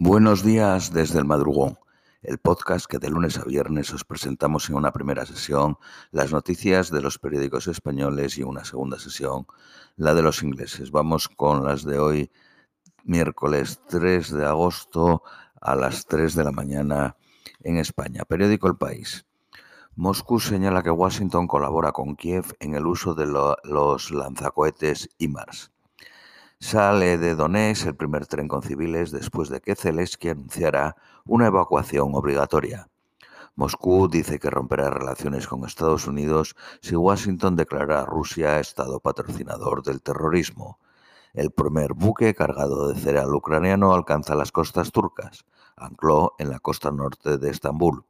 Buenos días desde el madrugón, el podcast que de lunes a viernes os presentamos en una primera sesión las noticias de los periódicos españoles y una segunda sesión la de los ingleses. Vamos con las de hoy, miércoles 3 de agosto a las 3 de la mañana en España. Periódico El País. Moscú señala que Washington colabora con Kiev en el uso de los lanzacohetes IMARS. Sale de Donetsk el primer tren con civiles después de que Zelensky anunciara una evacuación obligatoria. Moscú dice que romperá relaciones con Estados Unidos si Washington declara a Rusia Estado patrocinador del terrorismo. El primer buque cargado de cereal ucraniano alcanza las costas turcas. Ancló en la costa norte de Estambul.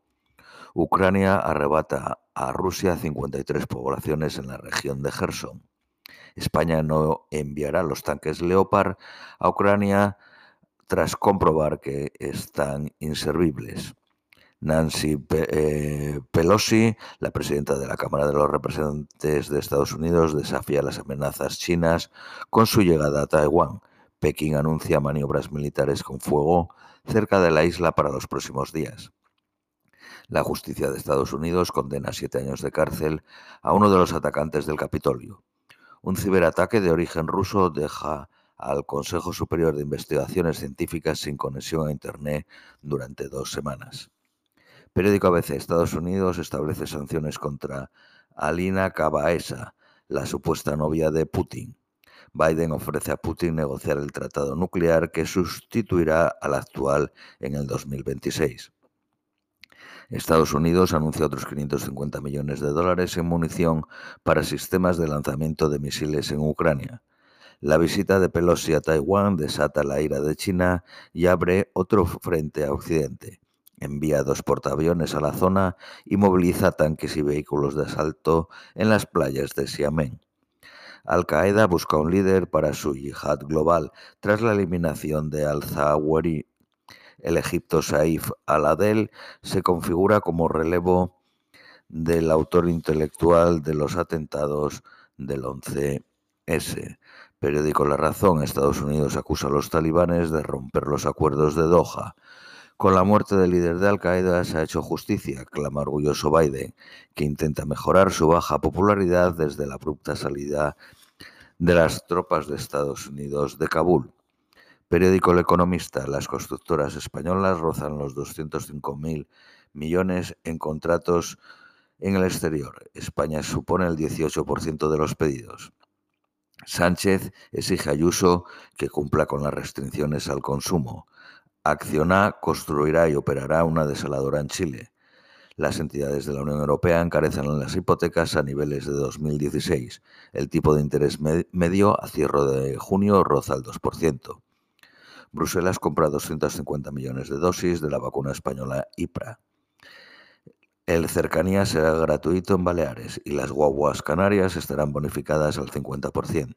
Ucrania arrebata a Rusia 53 poblaciones en la región de Gerson. España no enviará los tanques Leopard a Ucrania tras comprobar que están inservibles. Nancy eh, Pelosi, la presidenta de la Cámara de los Representantes de Estados Unidos, desafía las amenazas chinas con su llegada a Taiwán. Pekín anuncia maniobras militares con fuego cerca de la isla para los próximos días. La justicia de Estados Unidos condena a siete años de cárcel a uno de los atacantes del Capitolio. Un ciberataque de origen ruso deja al Consejo Superior de Investigaciones Científicas sin conexión a Internet durante dos semanas. Periódico ABC Estados Unidos establece sanciones contra Alina Kabaesa, la supuesta novia de Putin. Biden ofrece a Putin negociar el tratado nuclear que sustituirá al actual en el 2026. Estados Unidos anuncia otros 550 millones de dólares en munición para sistemas de lanzamiento de misiles en Ucrania. La visita de Pelosi a Taiwán desata la ira de China y abre otro frente a Occidente. Envía dos portaaviones a la zona y moviliza tanques y vehículos de asalto en las playas de Xiamen. Al Qaeda busca un líder para su yihad global tras la eliminación de al-Zawahiri el Egipto Saif al-Adel se configura como relevo del autor intelectual de los atentados del 11S. Periódico La Razón, Estados Unidos acusa a los talibanes de romper los acuerdos de Doha. Con la muerte del líder de Al-Qaeda se ha hecho justicia, clama orgulloso Biden, que intenta mejorar su baja popularidad desde la abrupta salida de las tropas de Estados Unidos de Kabul. Periódico El Economista. Las constructoras españolas rozan los 205.000 millones en contratos en el exterior. España supone el 18% de los pedidos. Sánchez exige a Ayuso que cumpla con las restricciones al consumo. Acciona construirá y operará una desaladora en Chile. Las entidades de la Unión Europea encarecen las hipotecas a niveles de 2016. El tipo de interés medio a cierre de junio roza el 2%. Bruselas compra 250 millones de dosis de la vacuna española IPRA. El cercanía será gratuito en Baleares y las guaguas canarias estarán bonificadas al 50%.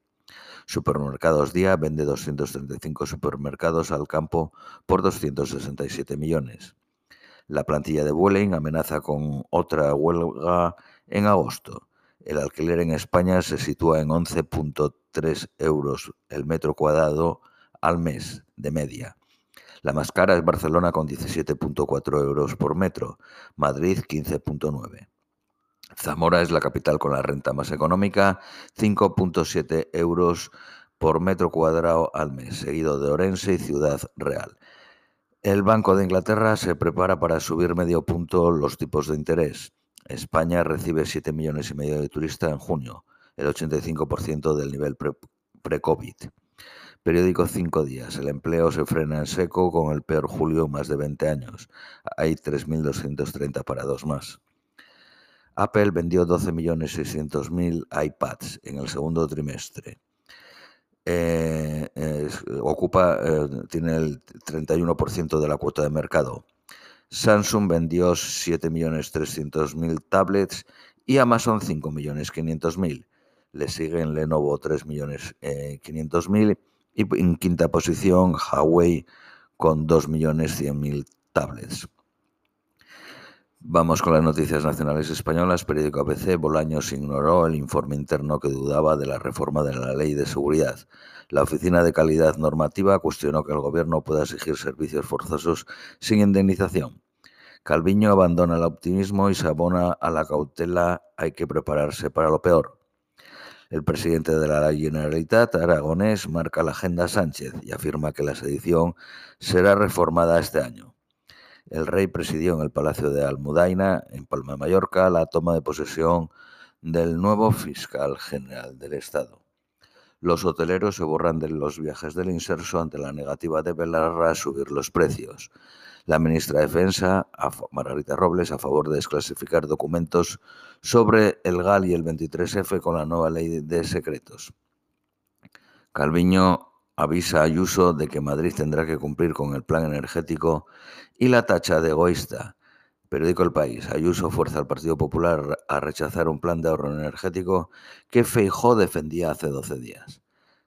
Supermercados Día vende 235 supermercados al campo por 267 millones. La plantilla de Vueling amenaza con otra huelga en agosto. El alquiler en España se sitúa en 11.3 euros el metro cuadrado al mes de media. La más cara es Barcelona con 17.4 euros por metro, Madrid 15.9. Zamora es la capital con la renta más económica, 5.7 euros por metro cuadrado al mes, seguido de Orense y Ciudad Real. El Banco de Inglaterra se prepara para subir medio punto los tipos de interés. España recibe 7 millones y medio de turistas en junio, el 85% del nivel pre-COVID. Periódico Cinco Días. El empleo se frena en seco con el peor julio más de 20 años. Hay 3.230 parados más. Apple vendió 12.600.000 iPads en el segundo trimestre. Eh, ocupa, eh, tiene el 31% de la cuota de mercado. Samsung vendió 7.300.000 tablets y Amazon 5.500.000. Le siguen Lenovo 3.500.000 y en quinta posición, Huawei con 2.100.000 tablets. Vamos con las noticias nacionales españolas. Periódico ABC, Bolaños ignoró el informe interno que dudaba de la reforma de la ley de seguridad. La Oficina de Calidad Normativa cuestionó que el Gobierno pueda exigir servicios forzosos sin indemnización. Calviño abandona el optimismo y se abona a la cautela. Hay que prepararse para lo peor. El presidente de la Generalitat, Aragonés, marca la agenda Sánchez y afirma que la sedición será reformada este año. El rey presidió en el Palacio de Almudaina, en Palma de Mallorca, la toma de posesión del nuevo fiscal general del Estado. Los hoteleros se borran de los viajes del inserso ante la negativa de Belarra a subir los precios. La ministra de Defensa, Margarita Robles, a favor de desclasificar documentos sobre el GAL y el 23F con la nueva ley de secretos. Calviño avisa a Ayuso de que Madrid tendrá que cumplir con el plan energético y la tacha de egoísta. Periódico El País. Ayuso fuerza al Partido Popular a rechazar un plan de ahorro energético que Feijó defendía hace 12 días.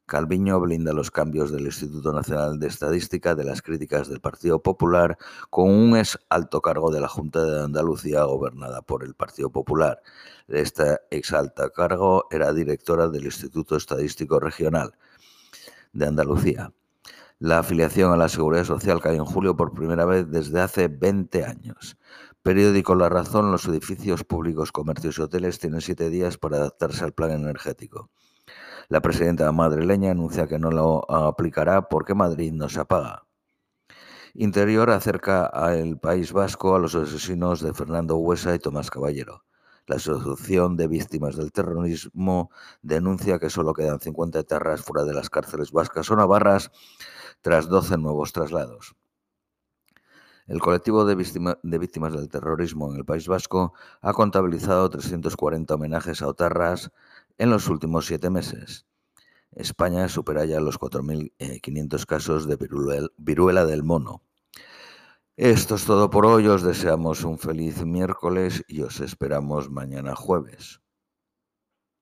Calviño blinda los cambios del Instituto Nacional de Estadística de las críticas del Partido Popular con un ex alto cargo de la Junta de Andalucía gobernada por el Partido Popular. Esta ex alta cargo era directora del Instituto Estadístico Regional de Andalucía. La afiliación a la Seguridad Social cayó en julio por primera vez desde hace 20 años. Periódico La Razón, los edificios públicos, comercios y hoteles tienen siete días para adaptarse al plan energético. La presidenta madrileña anuncia que no lo aplicará porque Madrid no se apaga. Interior acerca al País Vasco a los asesinos de Fernando Huesa y Tomás Caballero. La Asociación de Víctimas del Terrorismo denuncia que solo quedan 50 etarras fuera de las cárceles vascas o navarras tras 12 nuevos traslados. El colectivo de, víctimas del terrorismo en el País Vasco ha contabilizado 340 homenajes a otarras en los últimos siete meses. España supera ya los 4.500 casos de viruela del mono. Esto es todo por hoy. Os deseamos un feliz miércoles y os esperamos mañana jueves.